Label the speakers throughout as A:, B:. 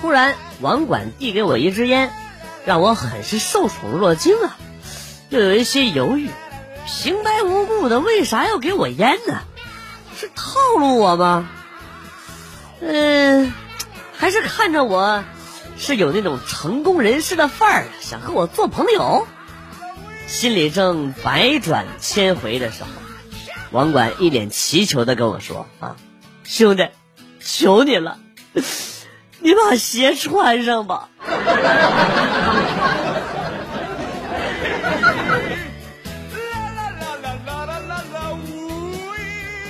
A: 忽然网管递给我一支烟，让我很是受宠若惊啊，又有一些犹豫，平白无故的为啥要给我烟呢？是套路我吗？嗯，还是看着我是有那种成功人士的范儿，想和我做朋友？心里正百转千回的时候，网管一脸祈求的跟我说：“啊，兄弟。”求你了，你把鞋穿上吧。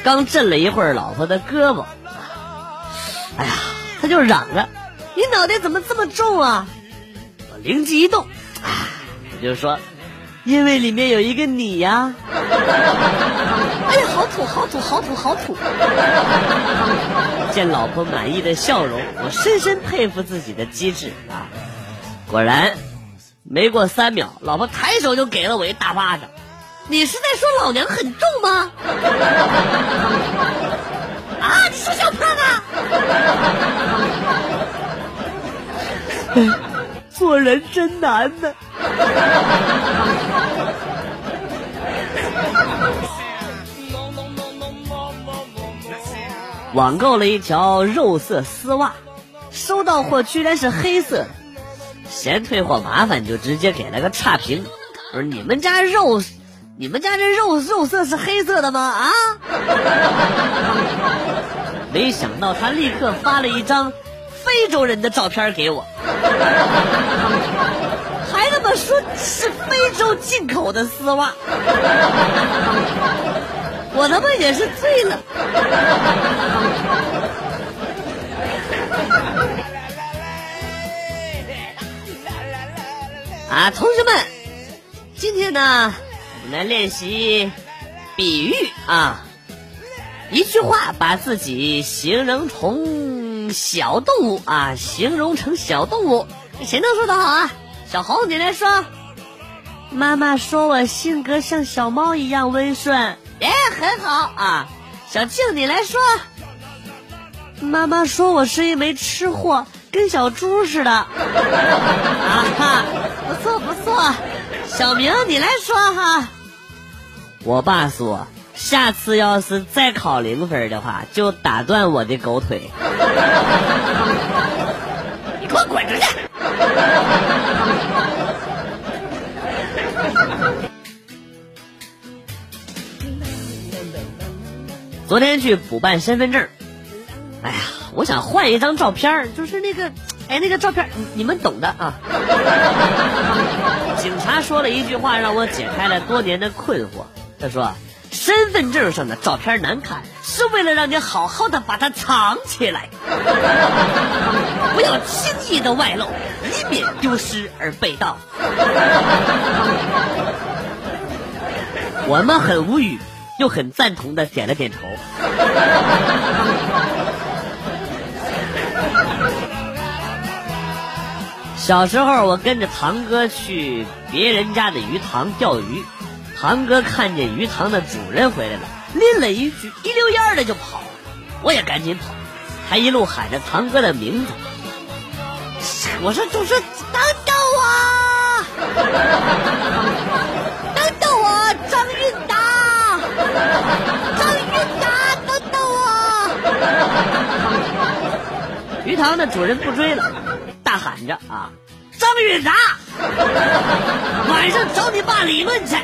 A: 刚震了一会儿老婆的胳膊，哎呀，他就嚷着：“你脑袋怎么这么重啊？”我灵机一动，啊，我就说：“因为里面有一个你呀。”哎呀，好土，好土，好土，好土！见老婆满意的笑容，我深深佩服自己的机智啊！果然，没过三秒，老婆抬手就给了我一大巴掌。你是在说老娘很重吗？啊！你说小胖啊！做人真难呢。网购了一条肉色丝袜，收到货居然是黑色的，嫌退货麻烦就直接给了个差评。不是你们家肉，你们家这肉肉色是黑色的吗？啊！没想到他立刻发了一张非洲人的照片给我，还他妈说是非洲进口的丝袜。我他妈也是醉了。啊，同学们，今天呢，我们来练习比喻啊，一句话把自己形容成小动物啊，形容成小动物，谁能说得好啊？小红，你来说。妈妈说我性格像小猫一样温顺。耶，很好啊，小静你来说。妈妈说我是一枚吃货，跟小猪似的。啊哈，不错不错。小明你来说哈。我爸说，下次要是再考零分的话，就打断我的狗腿。你给我滚出去！昨天去补办身份证，哎呀，我想换一张照片就是那个，哎，那个照片你们懂的啊。警察说了一句话，让我解开了多年的困惑。他说，身份证上的照片难看，是为了让你好好的把它藏起来，不要轻易的外露，以免丢失而被盗。我们很无语。又很赞同的点了点头。小时候，我跟着堂哥去别人家的鱼塘钓鱼，堂哥看见鱼塘的主人回来了，拎了一句一溜烟的就跑，我也赶紧跑，还一路喊着堂哥的名字。我说：“就是等等我。”张韵达，等等我！堂的主人不追了，大喊着啊，张韵达，晚上找你爸理论去。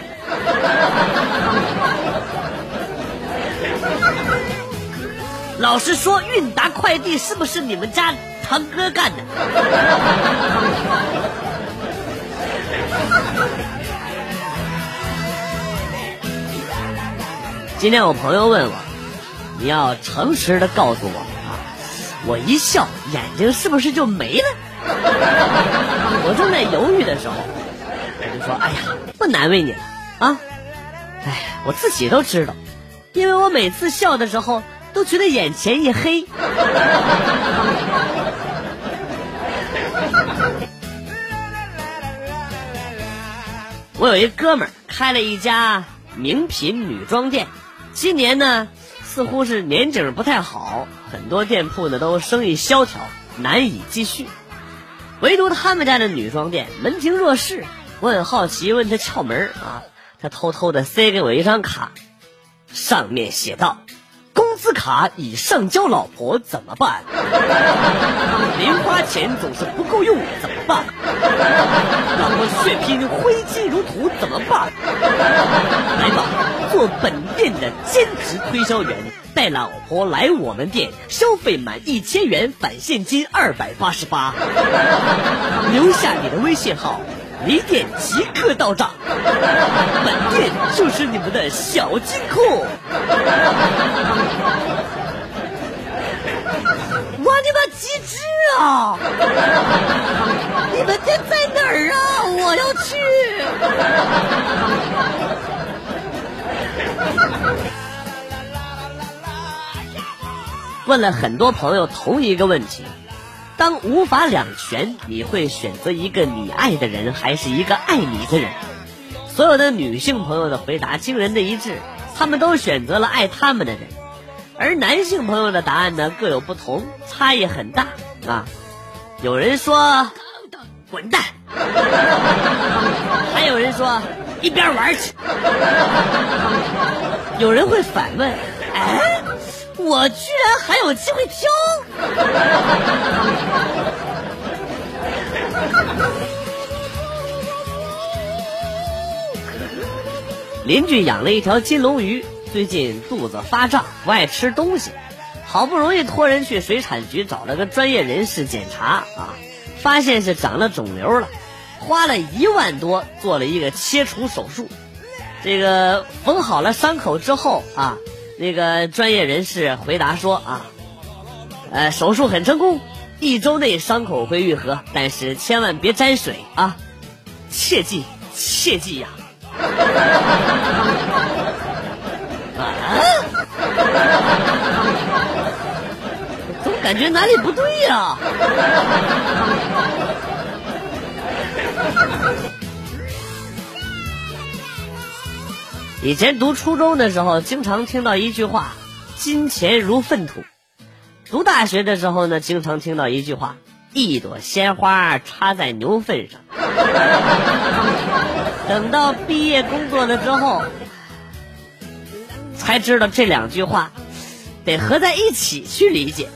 A: 老实说，韵达快递是不是你们家堂哥干的？今天我朋友问我，你要诚实的告诉我！我一笑，眼睛是不是就没了？我正在犹豫的时候，我就说：“哎呀，不难为你了啊！哎，我自己都知道，因为我每次笑的时候都觉得眼前一黑。”我有一哥们儿开了一家名品女装店，今年呢似乎是年景不太好，很多店铺呢都生意萧条，难以继续。唯独他们家的女装店门庭若市，我很好奇，问他窍门啊，他偷偷的塞给我一张卡，上面写道。工资卡已上交老婆怎么办？零花钱总是不够用怎么办？老婆血拼挥金如土怎么办？来吧，做本店的兼职推销员，带老婆来我们店消费满一千元返现金二百八十八，留下你的微信号。离店即刻到账，本店就是你们的小金库。哇，你们机智啊！你们店在哪儿啊？我要去。问了很多朋友同一个问题。当无法两全，你会选择一个你爱的人，还是一个爱你的人？所有的女性朋友的回答惊人的一致，他们都选择了爱他们的人。而男性朋友的答案呢，各有不同，差异很大啊。有人说滚蛋，还有人说一边玩去。有人会反问，哎？我居然还有机会挑！邻居养了一条金龙鱼，最近肚子发胀，不爱吃东西，好不容易托人去水产局找了个专业人士检查啊，发现是长了肿瘤了，花了一万多做了一个切除手术，这个缝好了伤口之后啊。那个专业人士回答说啊，呃，手术很成功，一周内伤口会愈合，但是千万别沾水啊，切记切记呀！啊，怎么感觉哪里不对呀？以前读初中的时候，经常听到一句话：“金钱如粪土。”读大学的时候呢，经常听到一句话：“一朵鲜花插在牛粪上。”等到毕业工作了之后，才知道这两句话得合在一起去理解。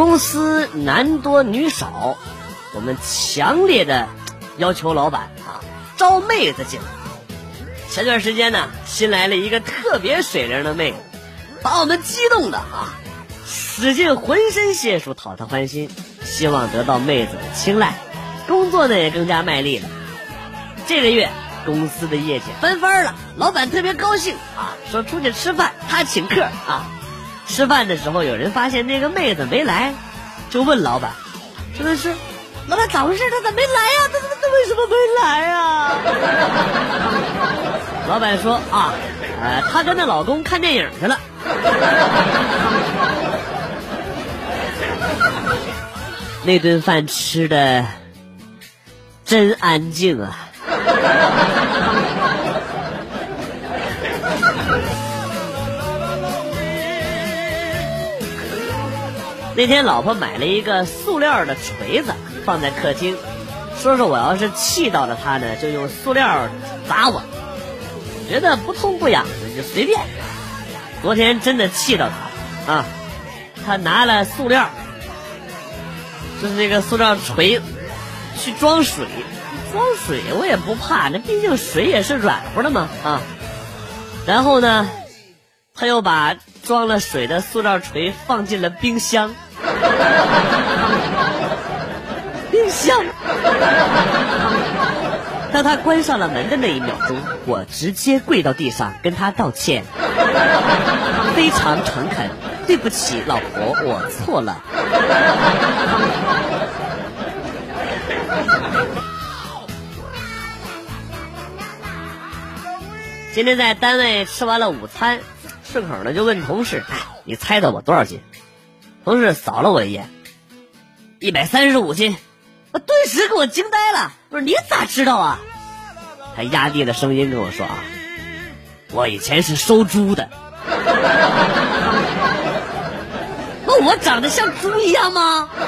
A: 公司男多女少，我们强烈的要求老板啊招妹子进来。前段时间呢，新来了一个特别水灵的妹子，把我们激动的啊，使尽浑身解数讨她欢心，希望得到妹子的青睐，工作呢也更加卖力了。这个月公司的业绩翻番了，老板特别高兴啊，说出去吃饭他请客啊。吃饭的时候，有人发现那个妹子没来，就问老板：“真的是，老板咋回事？她咋没来呀？她她她为什么没来呀？” 老板说：“啊，呃，她跟她老公看电影去了。”那顿饭吃的真安静啊。那天老婆买了一个塑料的锤子放在客厅，说是我要是气到了她呢，就用塑料砸我。觉得不痛不痒的就随便。昨天真的气到她啊，她拿了塑料，就是那个塑料锤去装水，装水我也不怕，那毕竟水也是软和的嘛啊。然后呢，他又把装了水的塑料锤放进了冰箱。冰箱，当他关上了门的那一秒钟，我直接跪到地上跟他道歉，非常诚恳，对不起，老婆，我错了。今天在单位吃完了午餐，顺口呢就问同事：“哎，你猜猜我多少斤？”同事扫了我一眼，一百三十五斤。我顿时给我惊呆了，不是你咋知道啊？他压低了声音跟我说啊，我以前是收猪的。那我长得像猪一样吗？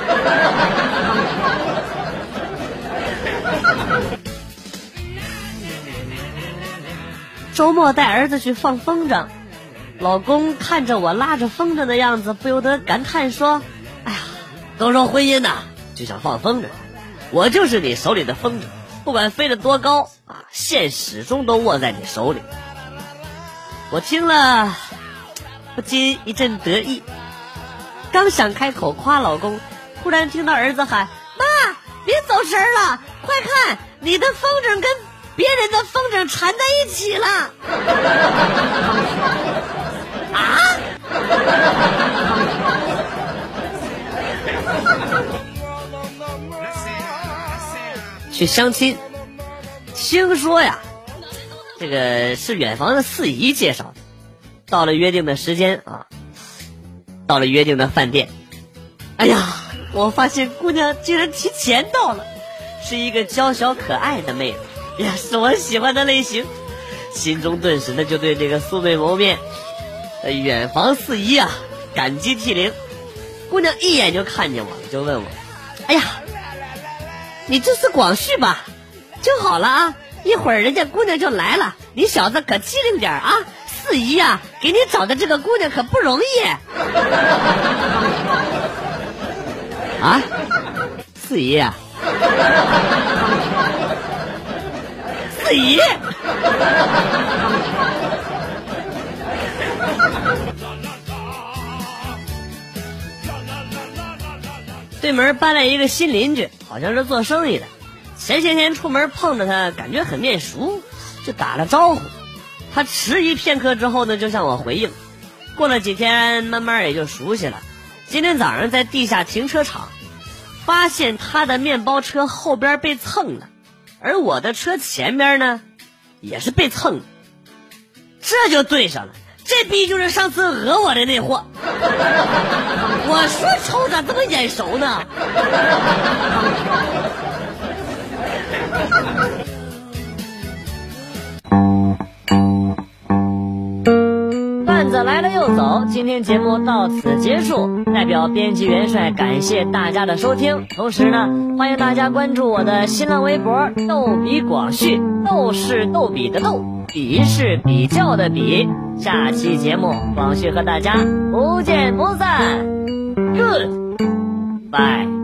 A: 周末带儿子去放风筝，老公看着我拉着风筝的样子，不由得感叹说：“哎呀，都说婚姻呐，就像放风筝。”我就是你手里的风筝，不管飞得多高啊，线始终都握在你手里。我听了，不禁一阵得意，刚想开口夸老公，突然听到儿子喊：“妈，别走神了，快看，你的风筝跟别人的风筝缠在一起了！”啊！去相亲，听说呀，这个是远房的四姨介绍的。到了约定的时间啊，到了约定的饭店，哎呀，我发现姑娘竟然提前到了，是一个娇小可爱的妹子，呀，是我喜欢的类型，心中顿时呢就对这个素未谋面远房四姨啊感激涕零。姑娘一眼就看见我了，就问我：“哎呀。”你这是广旭吧？就好了啊！一会儿人家姑娘就来了，你小子可机灵点啊！四姨啊，给你找的这个姑娘可不容易。啊，四姨呀，四姨。对门搬来一个新邻居，好像是做生意的。前些天出门碰着他，感觉很面熟，就打了招呼。他迟疑片刻之后呢，就向我回应。过了几天，慢慢也就熟悉了。今天早上在地下停车场，发现他的面包车后边被蹭了，而我的车前边呢，也是被蹭的。这就对上了。这逼就是上次讹我的那货，我说瞅咋这么眼熟呢？段子来了又走，今天节目到此结束，代表编辑元帅感谢大家的收听，同时呢，欢迎大家关注我的新浪微博“逗比广旭”，逗是逗比的逗。比是比较的比，下期节目广旭和大家不见不散，Good，bye。